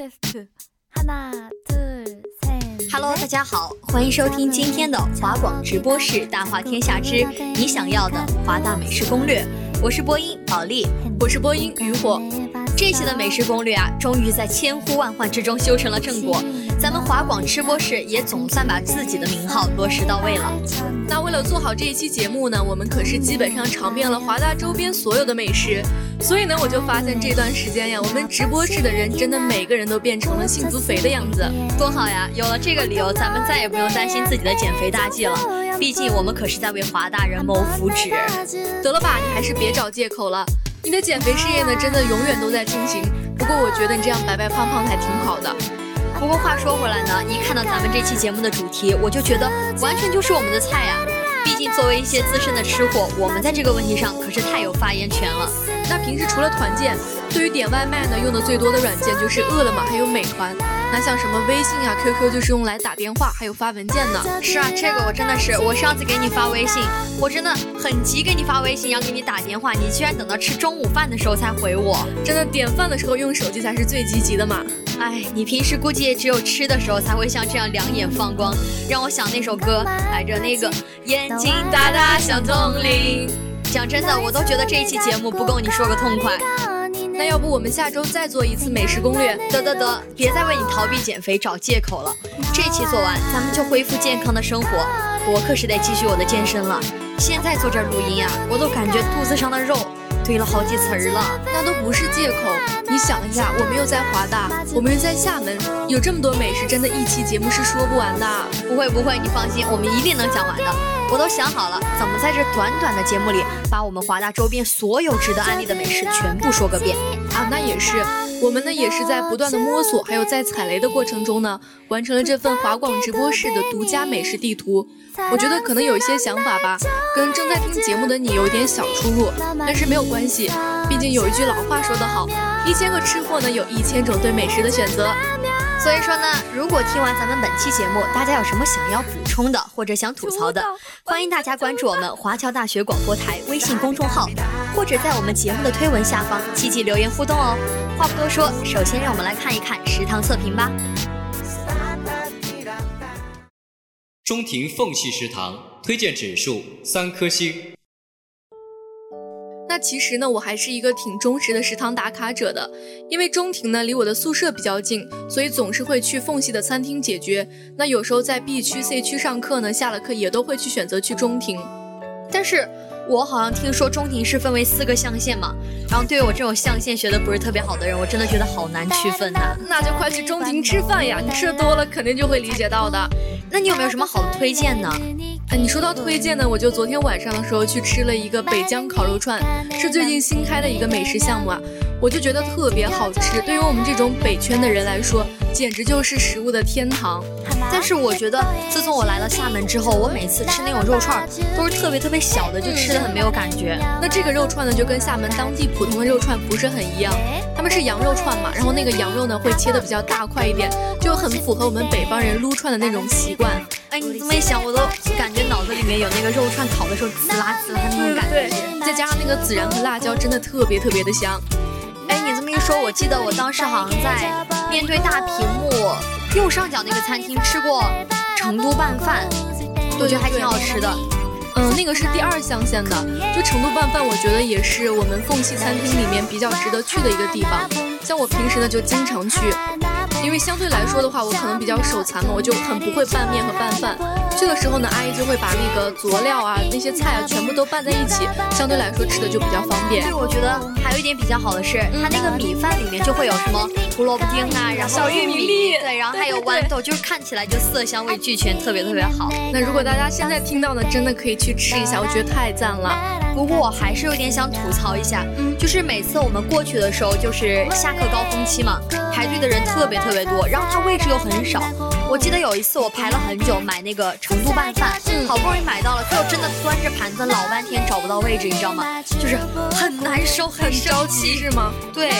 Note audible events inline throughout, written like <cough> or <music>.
，bike test，하나둘셋 Hello，大家好，欢迎收听今天的华广直播室《大话天下之你想要的华大美食攻略》，我是播音宝莉，我是播音渔火。 这期的美食攻略啊，终于在千呼万唤之中修成了正果。咱们华广吃播室也总算把自己的名号落实到位了。那为了做好这一期节目呢，我们可是基本上尝遍了华大周边所有的美食。所以呢，我就发现这段时间呀，我们直播室的人真的每个人都变成了幸福肥的样子，多好呀！有了这个理由，咱们再也不用担心自己的减肥大计了。毕竟我们可是在为华大人谋福祉。得了吧，你还是别找借口了。你的减肥事业呢，真的永远都在进行。不过我觉得你这样白白胖胖还挺好的。不过话说回来呢，一看到咱们这期节目的主题，我就觉得完全就是我们的菜呀。毕竟作为一些资深的吃货，我们在这个问题上可是太有发言权了。那平时除了团建，对于点外卖呢，用的最多的软件就是饿了么，还有美团。那像什么微信呀、QQ，就是用来打电话还有发文件呢。是啊，这个我真的是，我上次给你发微信，我真的很急给你发微信，要给你打电话，你居然等到吃中午饭的时候才回我。真的，点饭的时候用手机才是最积极的嘛。哎，你平时估计也只有吃的时候才会像这样两眼放光，让我想那首歌，挨着那个眼睛大大像铜铃。讲真的，我都觉得这一期节目不够你说个痛快。那要不我们下周再做一次美食攻略？得得得，别再为你逃避减肥找借口了。这期做完，咱们就恢复健康的生活。我可是得继续我的健身了。现在坐这儿录音啊，我都感觉肚子上的肉背了好几层了。那都不是借口。你想一下，我们又在华大，我们又在厦门，有这么多美食，真的一期节目是说不完的。不会不会，你放心，我们一定能讲完的。我都想好了，怎么在这短短的节目里，把我们华大周边所有值得安利的美食全部说个遍啊！那也是，我们呢也是在不断的摸索，还有在踩雷的过程中呢，完成了这份华广直播室的独家美食地图。我觉得可能有一些想法吧，跟正在听节目的你有点小出入，但是没有关系，毕竟有一句老话说得好，一千个吃货呢，有一千种对美食的选择。所以说呢，如果听完咱们本期节目，大家有什么想要补充的或者想吐槽的，欢迎大家关注我们华侨大学广播台微信公众号，或者在我们节目的推文下方积极留言互动哦。话不多说，首先让我们来看一看食堂测评吧。中庭缝隙食堂推荐指数三颗星。那其实呢，我还是一个挺忠实的食堂打卡者的，因为中庭呢离我的宿舍比较近，所以总是会去缝隙的餐厅解决。那有时候在 B 区、C 区上课呢，下了课也都会去选择去中庭。但是我好像听说中庭是分为四个象限嘛，然后对于我这种象限学的不是特别好的人，我真的觉得好难区分呐。那就快去中庭吃饭呀，你吃多了肯定就会理解到的。那你有没有什么好的推荐呢？哎，你说到推荐呢，我就昨天晚上的时候去吃了一个北疆烤肉串，是最近新开的一个美食项目啊，我就觉得特别好吃。对于我们这种北圈的人来说，简直就是食物的天堂。但是我觉得，自从我来了厦门之后，我每次吃那种肉串都是特别特别小的，就吃的很没有感觉。那这个肉串呢，就跟厦门当地普通的肉串不是很一样，他们是羊肉串嘛，然后那个羊肉呢会切的比较大块一点，就很符合我们北方人撸串的那种习惯。哎，你这么一想，我都感觉脑子里面有那个肉串烤的时候滋啦滋啦那种感觉，再加上那个孜然和辣椒，真的特别特别的香。说，我记得我当时好像在面对大屏幕右上角那个餐厅吃过成都拌饭，我觉得还挺好吃的。嗯，那个是第二象限的，就成都拌饭，我觉得也是我们凤系餐厅里面比较值得去的一个地方。像我平时呢就经常去，因为相对来说的话，我可能比较手残嘛，我就很不会拌面和拌饭。去的时候呢，阿姨就会把那个佐料啊、那些菜啊全部都拌在一起，相对来说吃的就比较方便。对，我觉得还有一点比较好的是，它那个米饭里面就会有什么胡萝卜丁啊，然后小玉米粒，对，然后还有豌豆，就是看起来就色香味俱全，特别特别好。那如果大家现在听到呢，真的可以去吃一下，我觉得太赞了。不过我还是有点想吐槽一下，就是每次我们过去的时候，就是下课高峰期嘛，排队的人特别特别多，然后它位置又很少。我记得有一次我排了很久买那个成都拌饭，好不容易买到了，最后真的端着盘子老半天找不到位置，你知道吗？就是很难受，很着急是吗？对，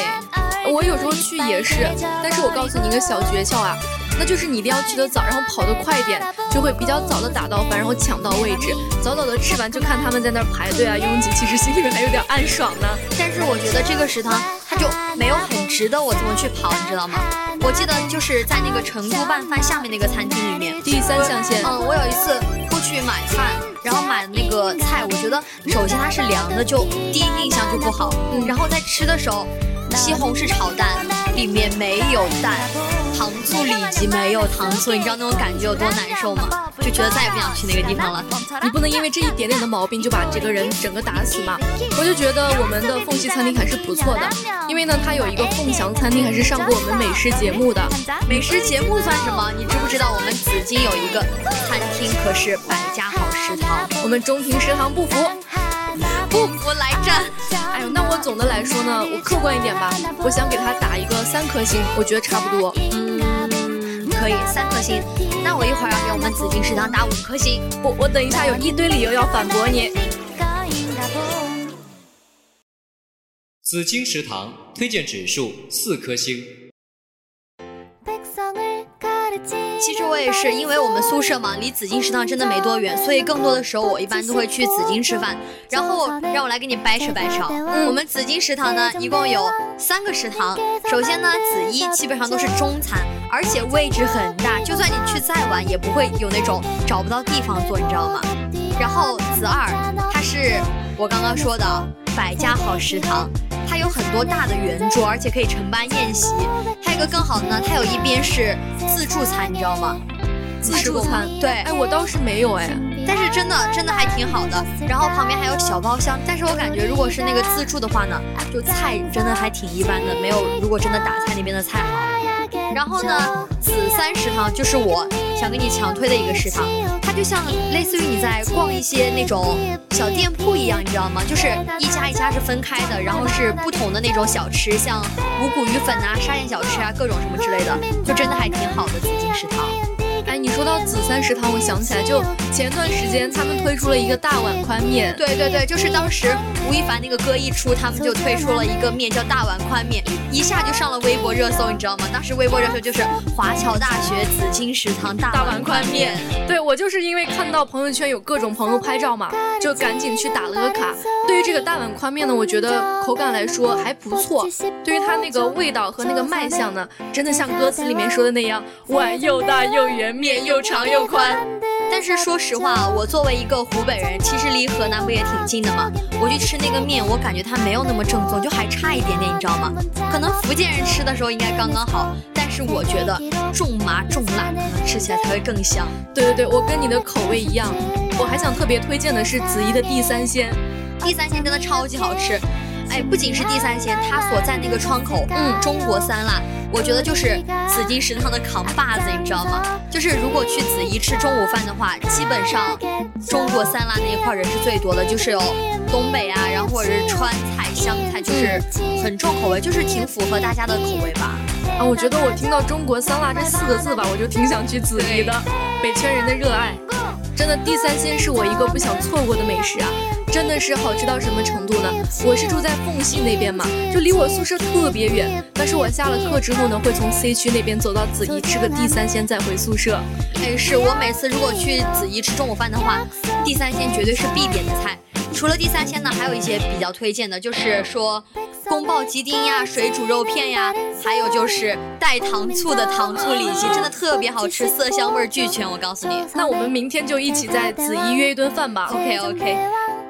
我有时候去也是，但是我告诉你一个小诀窍啊。那就是你一定要去的早，然后跑得快一点，就会比较早的打到饭，然后抢到位置，早早的吃完，就看他们在那儿排队啊，拥挤，其实心里面还有点暗爽呢。但是我觉得这个食堂它就没有很值得我这么去跑，你知道吗？我记得就是在那个成都拌饭下面那个餐厅里面，第三象限。嗯，我有一次过去买饭，然后买那个菜，我觉得首先它是凉的，就第一印象就不好。嗯，然后在吃的时候，西红柿炒蛋里面没有蛋。糖醋里脊没有糖醋，你知道那种感觉有多难受吗？就觉得再也不想去那个地方了。你不能因为这一点点的毛病就把这个人整个打死嘛。我就觉得我们的凤系餐厅还是不错的，因为呢，它有一个凤翔餐厅，还是上过我们美食节目的。美食节目算什么？你知不知道我们紫金有一个餐厅可是百家好食堂？我们中庭食堂不服，不服来战！哎呦，那我总的来说呢，我客观一点吧，我想给他打一个三颗星，我觉得差不多。可以三颗星，那我一会儿要给我们紫金食堂打五颗星。我我等一下有一堆理由要反驳你。紫金食堂推荐指数四颗星。其实我也是，因为我们宿舍嘛，离紫金食堂真的没多远，所以更多的时候我一般都会去紫金吃饭。然后让我来给你掰扯掰扯，嗯我们紫金食堂呢一共有三个食堂。首先呢，紫一基本上都是中餐，而且位置很大，就算你去再晚也不会有那种找不到地方坐，你知道吗？然后紫二，它是我刚刚说的百家好食堂。它有很多大的圆桌，而且可以承办宴席。还有一个更好的呢，它有一边是自助餐，你知道吗？自助餐，对，哎，我倒是没有哎，但是真的真的还挺好的。然后旁边还有小包厢，但是我感觉如果是那个自助的话呢，就菜真的还挺一般的，没有如果真的打菜那边的菜好。然后呢，紫三食堂就是我想跟你强推的一个食堂，它就像类似于你在逛一些那种小店铺一样，你知道吗？就是一家一家是分开的，然后是不同的那种小吃，像五谷鱼粉呐、沙县小吃啊，各种什么之类的，就真的还挺好的紫金食堂。哎，你说到紫三食堂，我想起来，就前段时间他们推出了一个大碗宽面。对对对，就是当时吴亦凡那个歌一出，他们就推出了一个面叫大碗宽面，一下就上了微博热搜，你知道吗？当时微博热搜就是华侨大学紫金食堂大碗宽面。对我就是因为看到朋友圈有各种朋友拍照嘛，就赶紧去打了个卡。对于这个大碗宽面呢，我觉得口感来说还不错。对于它那个味道和那个卖相呢，真的像歌词里面说的那样，碗又大又圆。面又长又宽，但是说实话，我作为一个湖北人，其实离河南不也挺近的吗？我去吃那个面，我感觉它没有那么正宗，就还差一点点，你知道吗？可能福建人吃的时候应该刚刚好，但是我觉得重麻重辣，可能吃起来才会更香。对对对，我跟你的口味一样。我还想特别推荐的是子怡的地三鲜，地三鲜真的超级好吃。哎，不仅是地三鲜，它所在那个窗口，嗯，中国酸辣，我觉得就是紫金食堂的扛把子，你知道吗？就是如果去紫怡吃中午饭的话，基本上中国酸辣那一块人是最多的，就是有东北啊，然后或者是川菜、湘菜，就是很重口味，就是挺符合大家的口味吧。啊，我觉得我听到中国酸辣这四个字吧，我就挺想去紫怡的。北圈人的热爱，真的地三鲜是我一个不想错过的美食啊。真的是好吃到什么程度呢？我是住在凤溪那边嘛，就离我宿舍特别远。但是我下了课之后呢，会从 C 区那边走到子怡吃个地三鲜再回宿舍。哎，是我每次如果去子怡吃中午饭的话，地三鲜绝对是必点的菜。除了地三鲜呢，还有一些比较推荐的，就是说。宫爆鸡丁呀、水煮肉片呀，还有就是带糖醋的糖醋里脊，真的特别好吃，色香味俱全。我告诉你，那我们明天就一起在子怡约一顿饭吧。OK OK。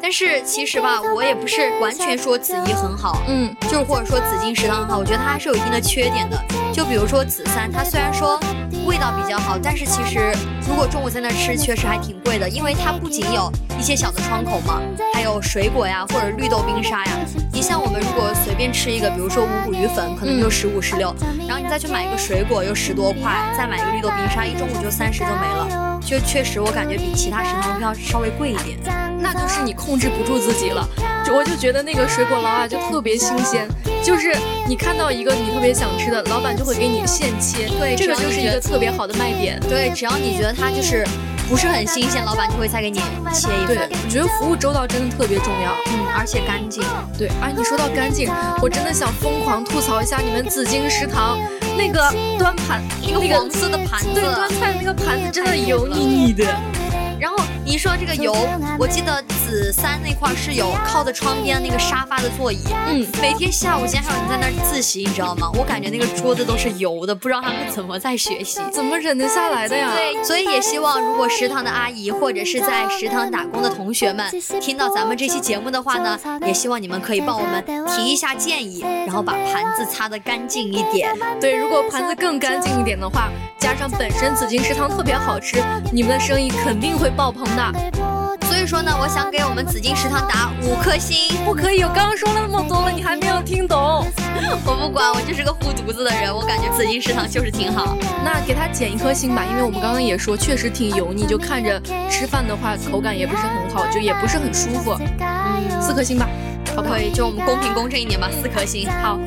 但是其实吧，我也不是完全说紫怡很好，嗯，就是或者说紫金食堂很好，我觉得它还是有一定的缺点的。就比如说紫三，它虽然说味道比较好，但是其实如果中午在那吃，确实还挺贵的，因为它不仅有一些小的窗口嘛，还有水果呀，或者绿豆冰沙呀。你像我们如果随便吃一个，比如说五谷鱼粉，可能就十五十六，然后你再去买一个水果又十多块，再买一个绿豆冰沙，一中午就三十就没了。就确实我感觉比其他食堂要稍微贵一点，那就是你控制不住自己了。就我就觉得那个水果捞啊就特别新鲜，就是你看到一个你特别想吃的，老板就会给你现切。对，这个就是一个特别好的卖点。对，只要你觉得它就是不是很新鲜，老板就会再给你切一份。对，我觉得服务周到真的特别重要。嗯，而且干净。对，哎，你说到干净，我真的想疯狂吐槽一下你们紫金食堂那个端盘，那个黄色的盘子，对，端菜那个盘子真的油腻腻的。然后你说这个油，我记得紫三那块是有靠在窗边那个沙发的座椅，嗯，每天下午竟然还有人在那儿自习，你知道吗？我感觉那个桌子都是油的，不知道他们怎么在学习，怎么忍得下来的呀？对，所以也希望如果食堂的阿姨或者是在食堂打工的同学们听到咱们这期节目的话呢，也希望你们可以帮我们提一下建议，然后把盘子擦得干净一点。对，如果盘子更干净一点的话，加上本身紫金食堂特别好吃，你们的生意肯定会爆棚的。所以说呢，我想给我们紫金食堂打五颗星。不可以，我刚刚说了那么多了，你还没有听懂。<laughs> 我不管，我就是个护犊子的人。我感觉紫金食堂就是挺好。那给他减一颗星吧，因为我们刚刚也说，确实挺油腻，就看着吃饭的话口感也不是很好，就也不是很舒服。嗯，四颗星吧，好不可以？就我们公平公正一点吧，四颗星。好。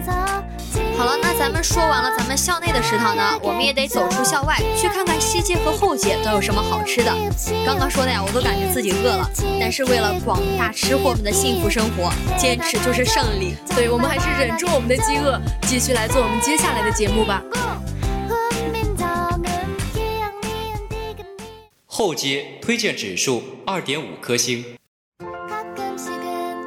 好了，那咱们说完了咱们校内的食堂呢，我们也得走出校外，去看看西街和后街都有什么好吃的。刚刚说的呀，我都感觉自己饿了，但是为了广大吃货们的幸福生活，坚持就是胜利。对，我们还是忍住我们的饥饿，继续来做我们接下来的节目吧。后街推荐指数二点五颗星。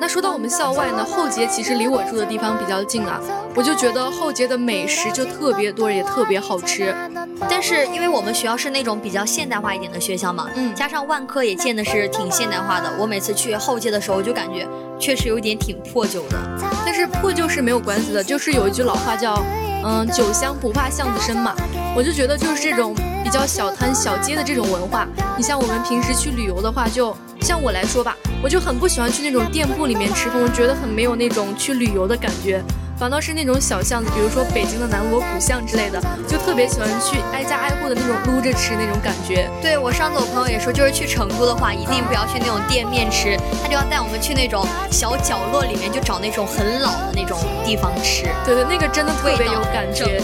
那说到我们校外呢，后街其实离我住的地方比较近啊，我就觉得后街的美食就特别多，也特别好吃。但是因为我们学校是那种比较现代化一点的学校嘛，嗯，加上万科也建的是挺现代化的，我每次去后街的时候就感觉确实有点挺破旧的。但是破旧是没有关系的，就是有一句老话叫，嗯，酒香不怕巷子深嘛。我就觉得就是这种比较小摊小街的这种文化，你像我们平时去旅游的话，就像我来说吧。我就很不喜欢去那种店铺里面吃饭，我觉得很没有那种去旅游的感觉，反倒是那种小巷子，比如说北京的南锣鼓巷之类的，就特别喜欢去挨家挨户的那种撸着吃那种感觉。对我上次我朋友也说，就是去成都的话，一定不要去那种店面吃，他就要带我们去那种小角落里面，就找那种很老的那种地方吃。对对，那个真的特别有感觉。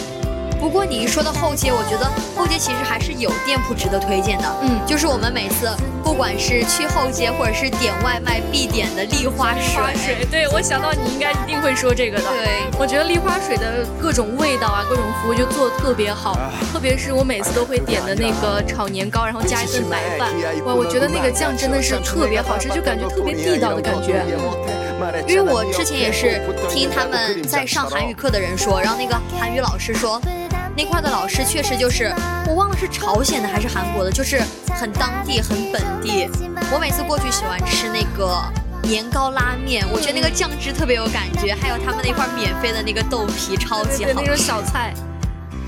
不过你一说到后街，我觉得后街其实还是有店铺值得推荐的。嗯，就是我们每次不管是去后街或者是点外卖必点的丽花水。对，我想到你应该一定会说这个的。对，我觉得丽花水的各种味道啊，各种服务就做的特别好。特别是我每次都会点的那个炒年糕，然后加一份白饭。哇，我觉得那个酱真的是特别好吃，就感觉特别地道的感觉。因为我之前也是听他们在上韩语课的人说，然后那个韩语老师说。那块的老师确实就是，我忘了是朝鲜的还是韩国的，就是很当地、很本地。我每次过去喜欢吃那个年糕拉面，我觉得那个酱汁特别有感觉，还有他们那块免费的那个豆皮，超级好吃。那种小菜。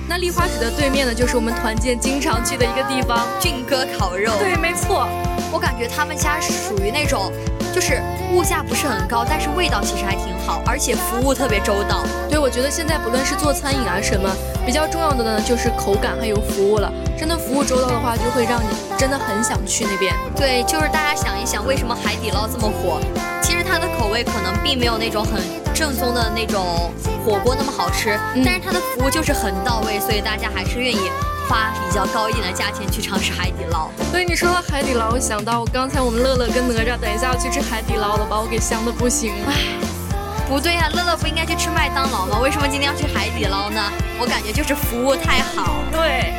那丽花水的对面呢，就是我们团建经常去的一个地方——俊哥烤肉。对，没错。我感觉他们家属于那种。就是物价不是很高，但是味道其实还挺好，而且服务特别周到。对，我觉得现在不论是做餐饮啊什么，比较重要的呢就是口感还有服务了。真的服务周到的话，就会让你真的很想去那边。对，就是大家想一想，为什么海底捞这么火？其实它的口味可能并没有那种很正宗的那种火锅那么好吃，但是它的服务就是很到位，所以大家还是愿意。花比较高一点的价钱去尝试海底捞。对你说到海底捞，我想到刚才我们乐乐跟哪吒等一下要去吃海底捞了，把我给香的不行。唉，不对呀，乐乐不应该去吃麦当劳吗？为什么今天要去海底捞呢？我感觉就是服务太好。对。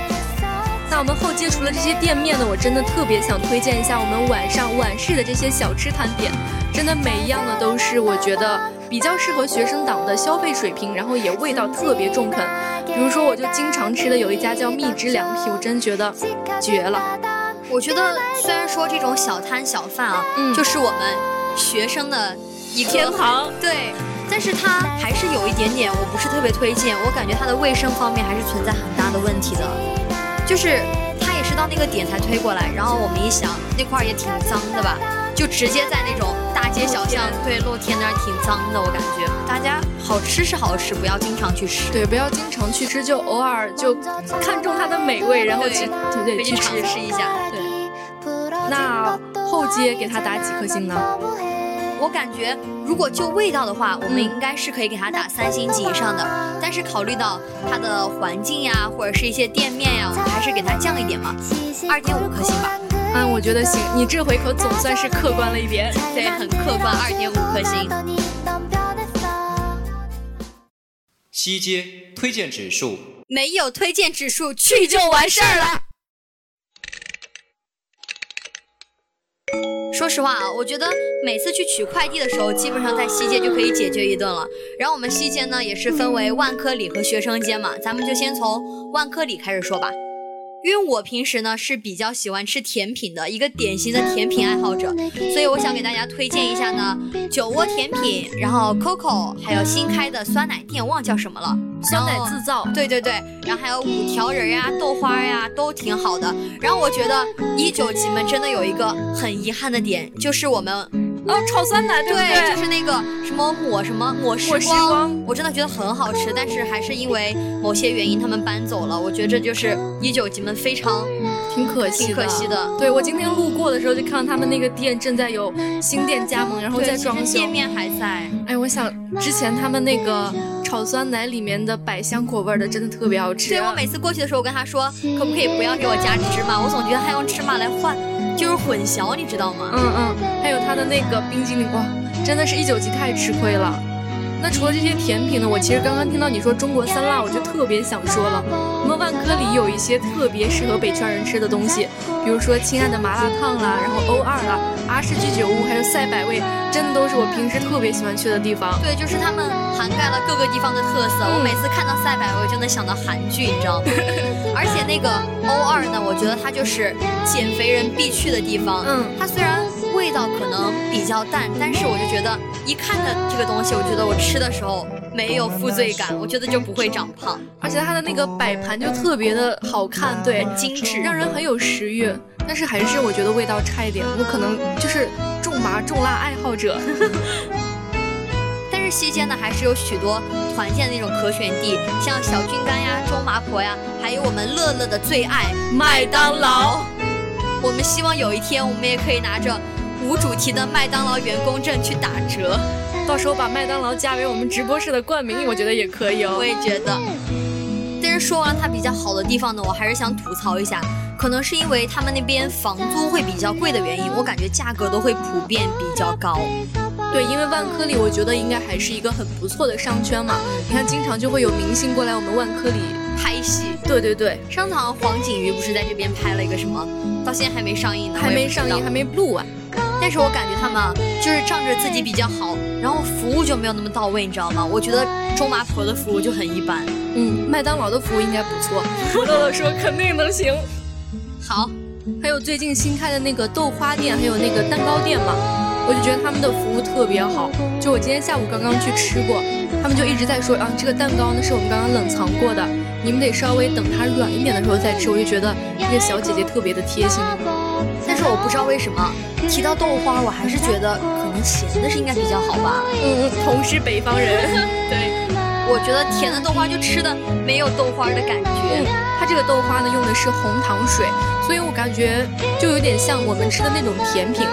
那我们后街除了这些店面呢，我真的特别想推荐一下我们晚上晚市的这些小吃摊点，真的每一样呢都是我觉得比较适合学生党的消费水平，然后也味道特别中肯。比如说，我就经常吃的有一家叫蜜汁凉皮，我真觉得绝了。我觉得虽然说这种小摊小贩啊，嗯就是我们学生的一个天堂对，但是它还是有一点点，我不是特别推荐。我感觉它的卫生方面还是存在很大的问题的，就是它也是到那个点才推过来，然后我们一想那块儿也挺脏的吧，就直接在那种大街小巷对露天那儿挺脏的，我感觉大家好吃是好吃，不要经常去吃。对，不要经常去吃，就偶尔就看中它的美味，然后去对对去尝去。试一下。对，那后街给它打几颗星呢？我感觉，如果就味道的话，我们嗯应该是可以给它打三星级以上的。但是考虑到它的环境呀，或者是一些店面呀，我们还是给它降一点嘛，二点五颗星吧。嗯，我觉得行，你这回可总算是客观了一点。对，很客观，二点五颗星。西街推荐指数没有推荐指数，去就完事儿了。说实话啊，我觉得每次去取快递的时候，基本上在西街就可以解决一顿了。然后我们西街呢，也是分为万科里和学生街嘛，咱们就先从万科里开始说吧。因为我平时呢是比较喜欢吃甜品的一个典型的甜品爱好者，所以我想给大家推荐一下呢酒窝甜品，然后 Coco，还有新开的酸奶店，忘叫什么了，酸奶然后自造，对对对，然后还有五条人呀、豆花呀，都挺好的。然后我觉得一九级们真的有一个很遗憾的点，就是我们哦，炒酸奶对不对？就是那个什么抹什么抹时光我真的觉得很好吃，但是还是因为某些原因他们搬走了。我觉得这就是一九级们非常挺可惜的，挺可惜的。对我今天路过的时候就看到他们那个店正在有新店加盟，然后在装修。店面还在。哎，我想之前他们那个炒酸奶里面的百香果味的真的特别好吃。对我每次过去的时候，我跟他说可不可以不要给我加芝麻，我总觉得他用芝麻来换，就是混淆，你知道吗？嗯嗯，还有他的那个冰激凌，哇，真的是一九级太吃亏了。那除了这些甜品呢，我其实刚刚听到你说中国酸辣，我就特别想说了，我们万科里有一些特别适合北圈人吃的东西，比如说亲爱的麻辣烫啦，然后欧二啦，阿氏居酒屋，还有赛百味，真的都是我平时特别喜欢去的地方。对，就是他们涵盖了各个地方的特色。我嗯每次看到赛百味就能想到韩剧，你知道吗？<laughs> 而且那个欧二呢，我觉得它就是减肥人必去的地方。嗯它虽然味道可能比较淡，但是我就觉得一看着这个东西，我觉得我吃的时候没有负罪感，我觉得就不会长胖，而且它的那个摆盘就特别的好看，对，很精致，让人很有食欲。但是还是我觉得味道差一点，我可能就是重麻重辣爱好者。<laughs> 但是西街呢，还是有许多团建的那种可选地，像小菌干呀、周麻婆呀，还有我们乐乐的最爱麦当劳。我们希望有一天，我们也可以拿着无主题的麦当劳员工证去打折。到时候把麦当劳加为我们直播室的冠名，我觉得也可以哦我。也觉得。但是说完了它比较好的地方呢，我还是想吐槽一下，可能是因为他们那边房租会比较贵的原因，我感觉价格都会普遍比较高。对，因为万科里我觉得应该还是一个很不错的商圈嘛。你看，经常就会有明星过来我们万科里。拍戏，对对对，上次好像黄景瑜不是在这边拍了一个什么，到现在还没上映呢，还没上映，还没录完。但是我感觉他们啊就是仗着自己比较好，然后服务就没有那么到位，你知道吗？我觉得周麻婆的服务就很一般。嗯，麦当劳的服务应该不错。乐乐说肯定能行。好，还有最近新开的那个豆花店，还有那个蛋糕店嘛，我就觉得他们的服务特别好。就我今天下午刚刚去吃过，他们就一直在说啊，这个蛋糕呢是我们刚刚冷藏过的，你们得稍微等它软一点的时候再吃。我就觉得这个小姐姐特别的贴心。但是我不知道为什么提到豆花，我还是觉得可能咸的是应该比较好吧。嗯嗯，同是北方人。<laughs> 对，我觉得甜的豆花就吃的没有豆花的感觉。嗯，它这个豆花呢用的是红糖水，所以我感觉就有点像我们吃的那种甜品。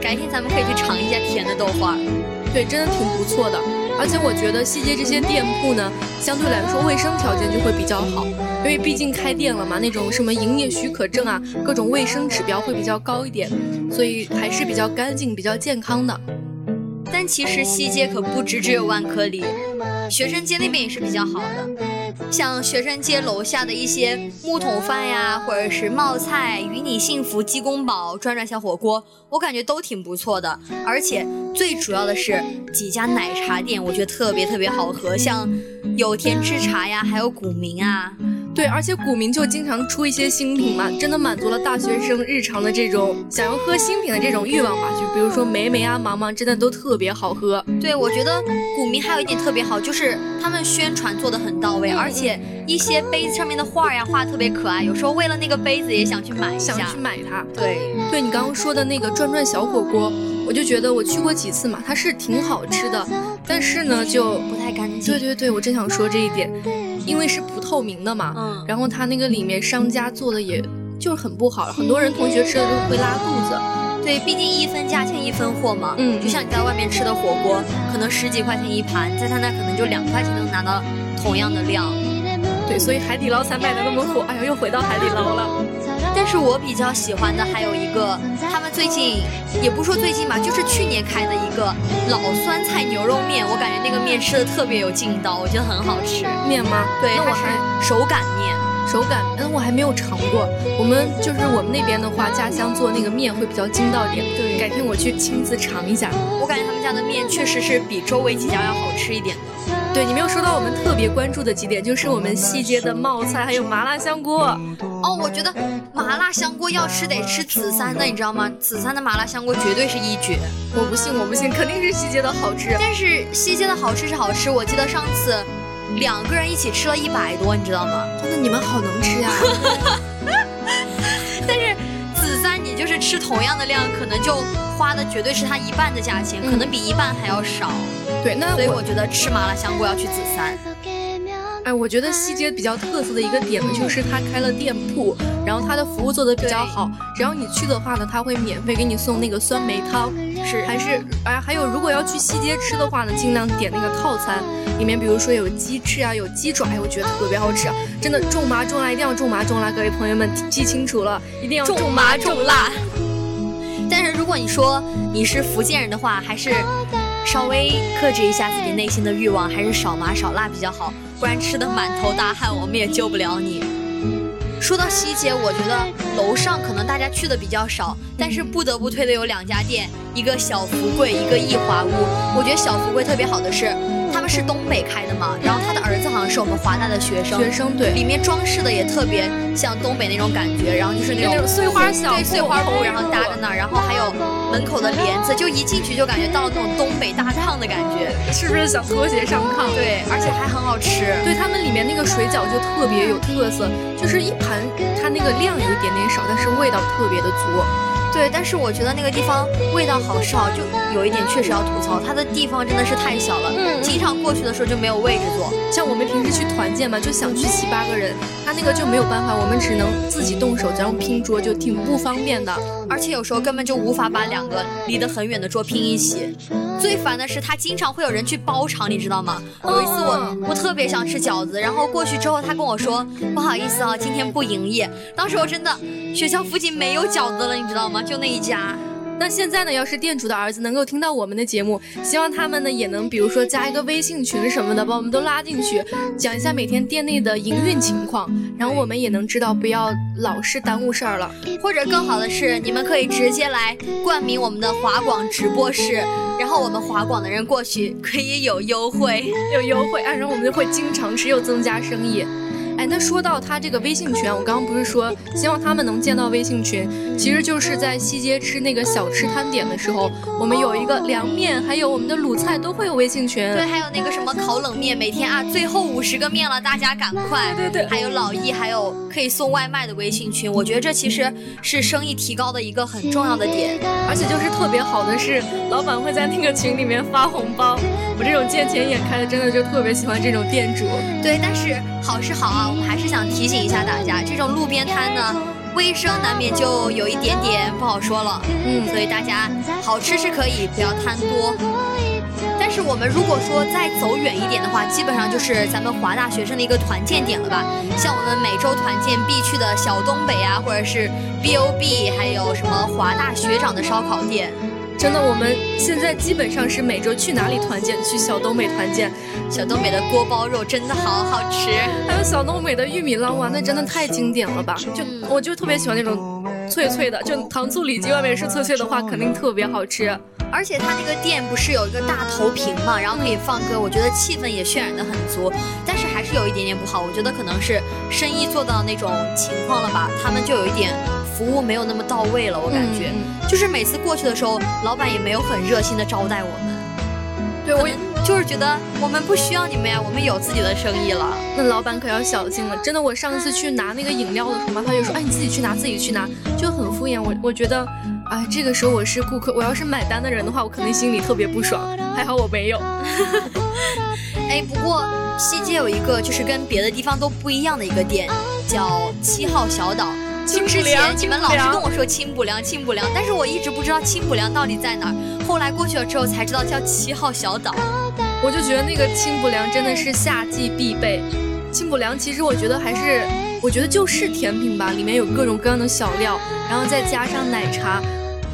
改天咱们可以去尝一下甜的豆花。对，真的挺不错的。而且我觉得西街这些店铺呢，相对来说卫生条件就会比较好，因为毕竟开店了嘛，那种什么营业许可证啊，各种卫生指标会比较高一点，所以还是比较干净、比较健康的。但其实西街可不只只有万科里，学生街那边也是比较好的。像学生街楼下的一些木桶饭呀，或者是冒菜、与你幸福、鸡公煲、转转小火锅，我感觉都挺不错的。而且最主要的是几家奶茶店，我觉得特别特别好喝，像有田制茶呀，还有古茗啊。对，而且古茗就经常出一些新品嘛，真的满足了大学生日常的这种想要喝新品的这种欲望吧。就比如说梅梅啊、芒芒，真的都特别好喝。对，我觉得古茗还有一点特别好，就是他们宣传做的很到位，而且一些杯子上面的画呀画特别可爱，有时候为了那个杯子也想去买一下，想去买它。对，对你刚刚说的那个转转小火锅，我就觉得我去过几次嘛，它是挺好吃的，但是呢就不太干净。对对对，我正想说这一点。因为是不透明的嘛，嗯，然后它那个里面商家做的也就是很不好，很多人同学吃了之后会拉肚子。对，毕竟一分价钱一分货嘛，嗯，就像你在外面吃的火锅，可能十几块钱一盘，在他那可能就两块钱能拿到同样的量。对，所以海底捞才卖的那么火。哎呀，又回到海底捞了。但是我比较喜欢的还有一个，他们最近也不说最近吧，就是去年开的一个老酸菜牛肉面，我感觉那个面吃的特别有劲道，我觉得很好吃。面吗？对，那我还手擀面，手擀，嗯，我还没有尝过。我们就是我们那边的话，家乡做那个面会比较筋道点。对，改天我去亲自尝一下。我感觉他们家的面确实是比周围几家要好吃一点的。对你没有说到我们特别关注的几点，就是我们西街的冒菜还有麻辣香锅。哦，我觉得麻辣香锅要吃得吃紫三的，你知道吗？紫三的麻辣香锅绝对是一绝。我不信，我不信，肯定是西街的好吃。但是西街的好吃是好吃，我记得上次两个人一起吃了一百多，你知道吗？那你们好能吃呀。<laughs> 就是吃同样的量，可能就花的绝对是它一半的价钱，可能比一半还要少。对，那所以我觉得吃麻辣香锅要去紫三。哎，我觉得西街比较特色的一个点呢，就是它开了店铺，然后它的服务做的比较好。只要你去的话呢，他会免费给你送那个酸梅汤。是，还是哎，还有如果要去西街吃的话呢，尽量点那个套餐，里面比如说有鸡翅啊，有鸡爪，哎，我觉得特别好吃。真的重麻重辣，一定要重麻重辣，各位朋友们记清楚了，一定要重麻重辣。但是如果你说你是福建人的话，还是。稍微克制一下自己内心的欲望，还是少麻少辣比较好，不然吃的满头大汗，我们也救不了你。说到西街，我觉得楼上可能大家去的比较少，但是不得不推的有两家店，一个小福贵，一个易华屋。我觉得小福贵特别好的是。他们是东北开的嘛，然后他的儿子好像是我们华大的学生，学生对，里面装饰的也特别像东北那种感觉，然后就是那种碎花小对碎花布，然后搭在那儿，然后还有门口的帘子，就一进去就感觉到了那种东北大炕的感觉，<laughs> 是不是想脱鞋上炕？对，而且还很好吃。对他们里面那个水饺就特别有特色，就是一盘它那个量有一点点少，但是味道特别的足。对，但是我觉得那个地方味道好少，就有一点确实要吐槽，它的地方真的是太小了，嗯，经常过去的时候就没有位置坐。像我们平时去团建嘛，就想去七八个人，他那个就没有办法，我们只能自己动手，然后拼桌，就挺不方便的。而且有时候根本就无法把两个离得很远的桌拼一起。最烦的是他经常会有人去包场，你知道吗？有一次我我特别想吃饺子，然后过去之后他跟我说不好意思啊，今天不营业。当时我真的学校附近没有饺子了，你知道吗？就那一家。那现在呢？要是店主的儿子能够听到我们的节目，希望他们呢也能，比如说加一个微信群什么的，把我们都拉进去，讲一下每天店内的营运情况，然后我们也能知道，不要老是耽误事儿了。或者更好的是，你们可以直接来冠名我们的华广直播室，然后我们华广的人过去可以有优惠，有优惠啊，然后我们就会经常吃，又增加生意。哎，那说到他这个微信群，我刚刚不是说希望他们能建到微信群，其实就是在西街吃那个小吃摊点的时候，我们有一个凉面，还有我们的卤菜都会有微信群。对，还有那个什么烤冷面，每天啊最后五十个面了，大家赶快。对对。还有老易，还有可以送外卖的微信群，我觉得这其实是生意提高的一个很重要的点，而且就是特别好的是，老板会在那个群里面发红包。我这种见钱眼开的，真的就特别喜欢这种店主。对，但是好是好啊。我们还是想提醒一下大家，这种路边摊呢，卫生难免就有一点点不好说了。嗯，所以大家好吃是可以，不要贪多。但是我们如果说再走远一点的话，基本上就是咱们华大学生的一个团建点了吧？像我们每周团建必去的小东北啊，或者是 B O B，还有什么华大学长的烧烤店。真的，我们现在基本上是每周去哪里团建？去小东北团建。小东北的锅包肉真的好好吃，还有小东北的玉米捞啊，那真的太经典了吧！就我就特别喜欢那种脆脆的，就糖醋里脊外面是脆脆的话，肯定特别好吃。而且它那个店不是有一个大投屏嘛，然后可以放歌，我觉得气氛也渲染的很足。但是还是有一点点不好，我觉得可能是生意做到那种情况了吧，他们就有一点。服务没有那么到位了，我感觉，就是每次过去的时候，老板也没有很热心的招待我们。对，我就是觉得我们不需要你们呀，我们有自己的生意了。那老板可要小心了，真的，我上次去拿那个饮料的时候嘛，他就说，哎，你自己去拿，自己去拿，就很敷衍我。我觉得，哎，这个时候我是顾客，我要是买单的人的话，我肯定心里特别不爽。<laughs> 还好我没有。<laughs> 哎，不过西街有一个就是跟别的地方都不一样的一个店，叫七号小岛。之前你们老是跟我说清补凉，清补凉，但是我一直不知道清补凉到底在哪儿。后来过去了之后才知道叫七号小岛。我就觉得那个清补凉真的是夏季必备。清补凉其实我觉得还是，我觉得就是甜品吧，里面有各种各样的小料，然后再加上奶茶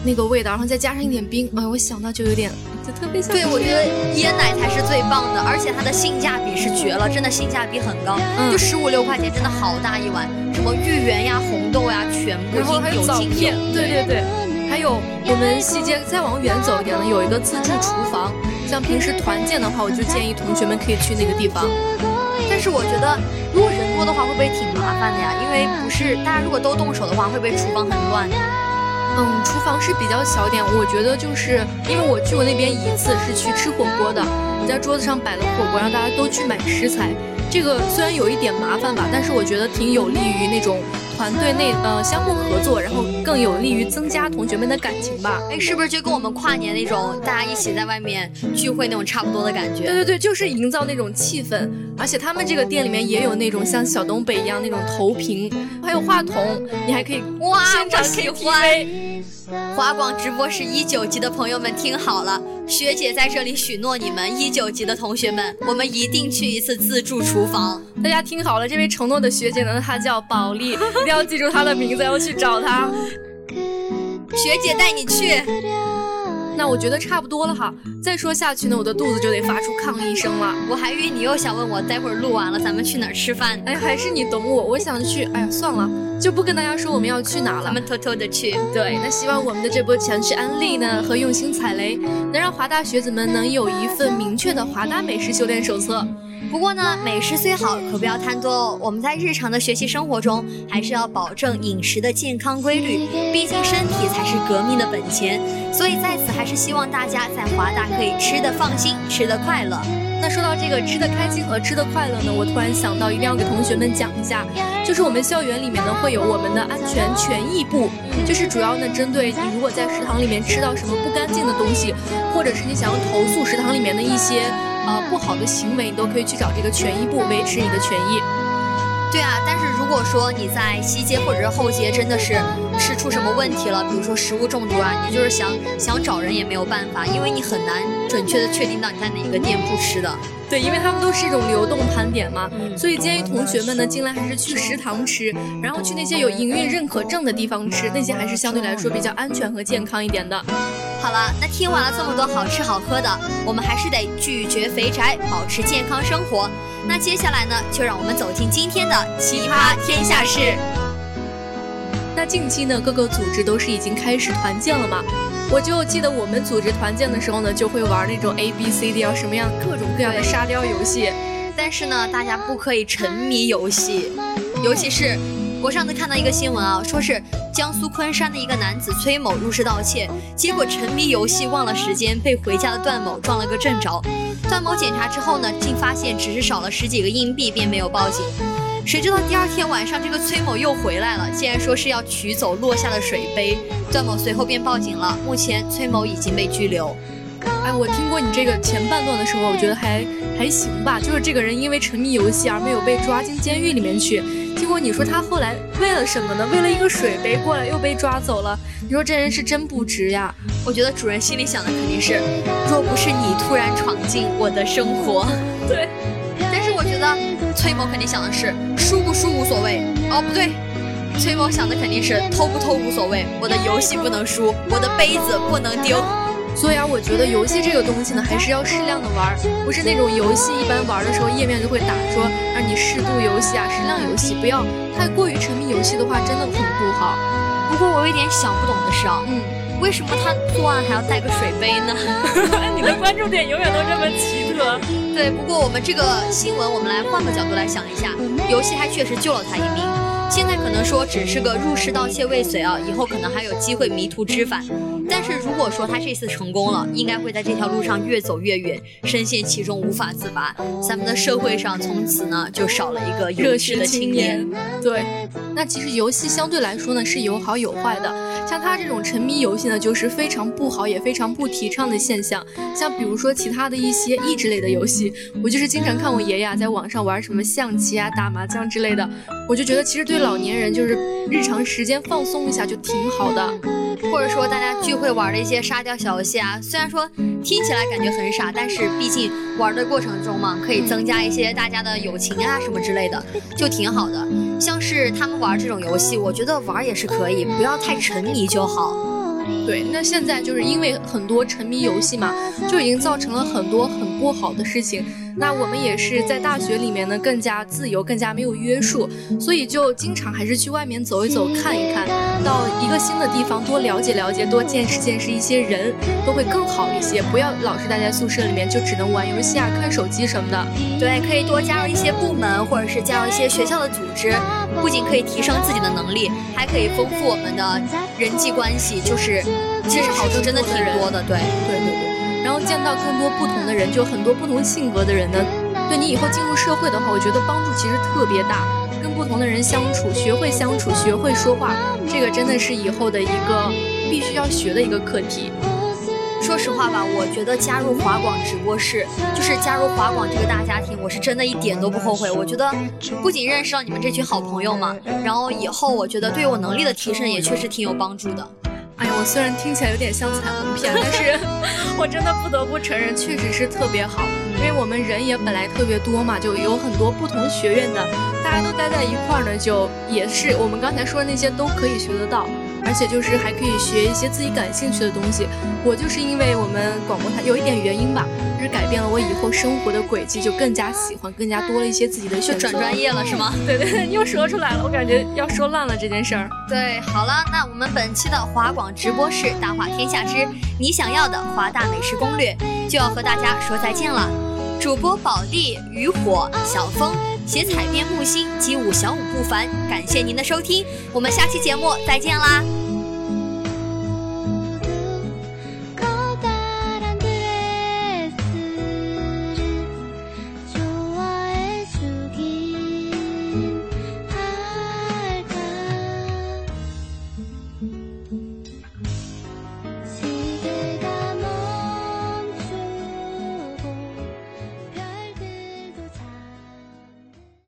那个味道，然后再加上一点冰，哎，我想到就有点。就特别对，我觉得椰奶才是最棒的，而且它的性价比是绝了，真的性价比很高，就十五六块钱，真的好大一碗，什么芋圆呀、红豆呀，全部有精片，对对对，还有我们西街再往远走一点呢，有一个自助厨房，像平时团建的话，我就建议同学们可以去那个地方。但是我觉得如果人多的话，会不会挺麻烦的呀？因为不是大家如果都动手的话，会不会厨房很乱？嗯，厨房是比较小点，我觉得就是因为我去过那边一次，是去吃火锅的。我在桌子上摆了火锅，让大家都去买食材。这个虽然有一点麻烦吧，但是我觉得挺有利于那种团队内呃相互合作，然后更有利于增加同学们的感情吧。哎，是不是就跟我们跨年那种大家一起在外面聚会那种差不多的感觉？对对对，就是营造那种气氛。而且他们这个店里面也有那种像小东北一样那种投屏，还有话筒，你还可以哇，现场 KTV。华广直播室一九级的朋友们听好了，学姐在这里许诺你们一九级的同学们，我们一定去一次自助厨房。大家听好了，这位承诺的学姐呢，她叫宝莉，一定要记住他的名字，要去找他。学姐带你去。那我觉得差不多了哈，再说下去呢，我的肚子就得发出抗议声了。我还以为你又想问我，待会儿录完了咱们去哪儿吃饭？哎，还是你懂我，我想去。哎呀，算了，就不跟大家说我们要去哪了，咱们偷偷的去。对，那希望我们的这波强势安利呢和用心踩雷，能让华大学子们能有一份明确的华大美食修炼手册。不过呢，美食虽好，可不要贪多哦。我们在日常的学习生活中，还是要保证饮食的健康规律，毕竟身体才是革命的本钱。所以在此，还是希望大家在华大可以吃得放心，吃得快乐。那说到这个吃得开心和吃得快乐呢，我突然想到，一定要给同学们讲一下，就是我们校园里面呢会有我们的安全权益部，就是主要呢针对你如果在食堂里面吃到什么不干净的东西，或者是你想要投诉食堂里面的一些。呃，不好的行为你都可以去找这个权益部维持你的权益。对啊，但是如果说你在西街或者是后街真的是吃出什么问题了，比如说食物中毒啊，你就是想想找人也没有办法，因为你很难准确的确定到你在哪个店铺吃的。对，因为他们都是一种流动盘点嘛，所以建议同学们呢，尽量还是去食堂吃，然后去那些有营运认可证的地方吃，那些还是相对来说比较安全和健康一点的。好了，那听完了这么多好吃好喝的，我们还是得拒绝肥宅，保持健康生活。那接下来呢，就让我们走进今天的奇葩天下事。那近期呢，各个组织都是已经开始团建了嘛？我就记得我们组织团建的时候呢，就会玩那种 A B C D 啊什么样各种各样的沙雕游戏。但是呢，大家不可以沉迷游戏，尤其是。我上次看到一个新闻啊，说是江苏昆山的一个男子崔某入室盗窃，结果沉迷游戏忘了时间，被回家的段某撞了个正着。段某检查之后呢，竟发现只是少了十几个硬币，便没有报警。谁知道第二天晚上，这个崔某又回来了，竟然说是要取走落下的水杯。段某随后便报警了，目前崔某已经被拘留。哎，我听过你这个前半段的时候，我觉得还还行吧，就是这个人因为沉迷游戏而没有被抓进监狱里面去。结果你说他后来为了什么呢？为了一个水杯过来又被抓走了。你说这人是真不值呀！我觉得主人心里想的肯定是，若不是你突然闯进我的生活，<laughs> 对。但是我觉得崔某肯定想的是输不输无所谓。哦，不对，崔某想的肯定是偷不偷无所谓，我的游戏不能输，我的杯子不能丢。所以啊，我觉得游戏这个东西呢，还是要适量的玩，不是那种游戏一般玩的时候页面就会打说让你适度游戏啊，适量游戏，不要太过于沉迷游戏的话，真的很不好。不过我有点想不懂的是啊，嗯，为什么他作案还要带个水杯呢？<laughs> 你的关注点永远都这么奇特。<laughs> 对，不过我们这个新闻，我们来换个角度来想一下，游戏还确实救了他一命。现在可能说只是个入室盗窃未遂啊，以后可能还有机会迷途知返。但是如果说他这次成功了，应该会在这条路上越走越远，深陷其中无法自拔。咱们的社会上从此呢就少了一个热血的青年。对，那其实游戏相对来说呢是有好有坏的。像他这种沉迷游戏呢，就是非常不好也非常不提倡的现象。像比如说其他的一些益智类的游戏，我就是经常看我爷爷啊在网上玩什么象棋啊、打麻将之类的，我就觉得其实对老年人就是日常时间放松一下就挺好的。或者说大家聚会玩的一些沙雕小游戏啊，虽然说听起来感觉很傻，但是毕竟玩的过程中嘛，可以增加一些大家的友情啊什么之类的，就挺好的。像是他们玩这种游戏，我觉得玩也是可以，不要太沉迷就好。对，那现在就是因为很多沉迷游戏嘛，就已经造成了很多很不好的事情。那我们也是在大学里面呢，更加自由，更加没有约束，所以就经常还是去外面走一走，看一看到一个新的地方，多了解了解，多见识见识一些人，都会更好一些。不要老是待在宿舍里面，就只能玩游戏啊、看手机什么的。对，可以多加入一些部门，或者是加入一些学校的组织，不仅可以提升自己的能力，还可以丰富我们的人际关系。就是其实好处真的挺多的，对，对对对。然后见到更多不同的人，就很多不同性格的人呢，对你以后进入社会的话，我觉得帮助其实特别大。跟不同的人相处，学会相处，学会说话，这个真的是以后的一个必须要学的一个课题。说实话吧，我觉得加入华广直播室，就是加入华广这个大家庭，我是真的一点都不后悔。我觉得不仅认识了你们这群好朋友嘛，然后以后我觉得对我能力的提升也确实挺有帮助的。哎呀，我虽然听起来有点像彩虹片，但是 <laughs> 我真的不得不承认，确实是特别好。因为我们人也本来特别多嘛，就有很多不同学院的，大家都待在一块儿呢，就也是我们刚才说的那些都可以学得到。而且就是还可以学一些自己感兴趣的东西。我就是因为我们广播台有一点原因吧，就是改变了我以后生活的轨迹，就更加喜欢，更加多了一些自己的选择。转专业了是吗？对对对，又说出来了，我感觉要说烂了这件事儿。对，好了，那我们本期的华广直播室大话天下之你想要的华大美食攻略就要和大家说再见了。主播宝地、渔火、小峰、写彩编木星及舞小舞不凡，感谢您的收听，我们下期节目再见啦。